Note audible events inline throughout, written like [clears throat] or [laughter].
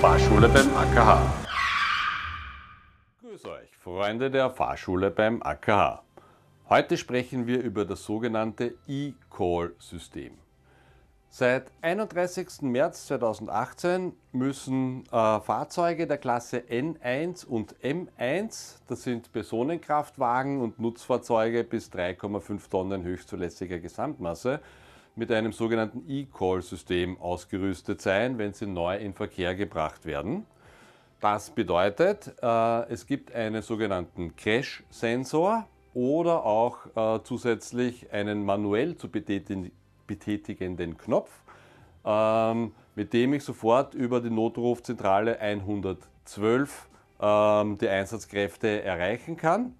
Fahrschule beim AKH. Grüß euch, Freunde der Fahrschule beim AKH. Heute sprechen wir über das sogenannte E-Call-System. Seit 31. März 2018 müssen äh, Fahrzeuge der Klasse N1 und M1, das sind Personenkraftwagen und Nutzfahrzeuge bis 3,5 Tonnen höchstzulässiger Gesamtmasse, mit einem sogenannten E-Call-System ausgerüstet sein, wenn sie neu in Verkehr gebracht werden. Das bedeutet, äh, es gibt einen sogenannten Crash-Sensor oder auch äh, zusätzlich einen manuell zu betätigenden Knopf, ähm, mit dem ich sofort über die Notrufzentrale 112 ähm, die Einsatzkräfte erreichen kann.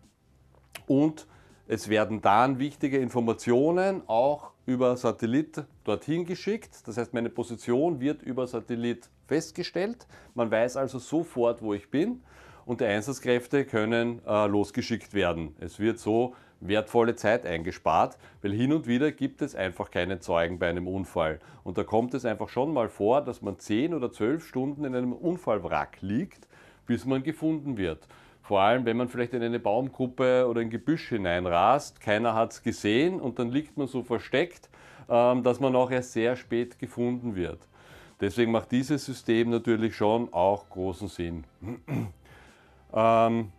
Und es werden dann wichtige Informationen auch über Satellit dorthin geschickt. Das heißt, meine Position wird über Satellit festgestellt. Man weiß also sofort, wo ich bin und die Einsatzkräfte können äh, losgeschickt werden. Es wird so wertvolle Zeit eingespart, weil hin und wieder gibt es einfach keine Zeugen bei einem Unfall. Und da kommt es einfach schon mal vor, dass man 10 oder 12 Stunden in einem Unfallwrack liegt, bis man gefunden wird. Vor allem, wenn man vielleicht in eine Baumgruppe oder ein Gebüsch hineinrast, keiner hat es gesehen und dann liegt man so versteckt, ähm, dass man auch erst sehr spät gefunden wird. Deswegen macht dieses System natürlich schon auch großen Sinn. [clears throat] ähm,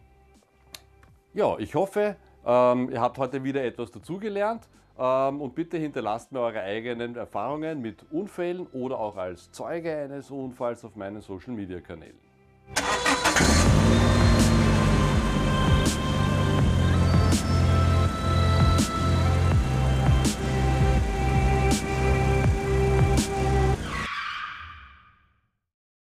ja, ich hoffe, ähm, ihr habt heute wieder etwas dazugelernt ähm, und bitte hinterlasst mir eure eigenen Erfahrungen mit Unfällen oder auch als Zeuge eines Unfalls auf meinen Social Media Kanälen.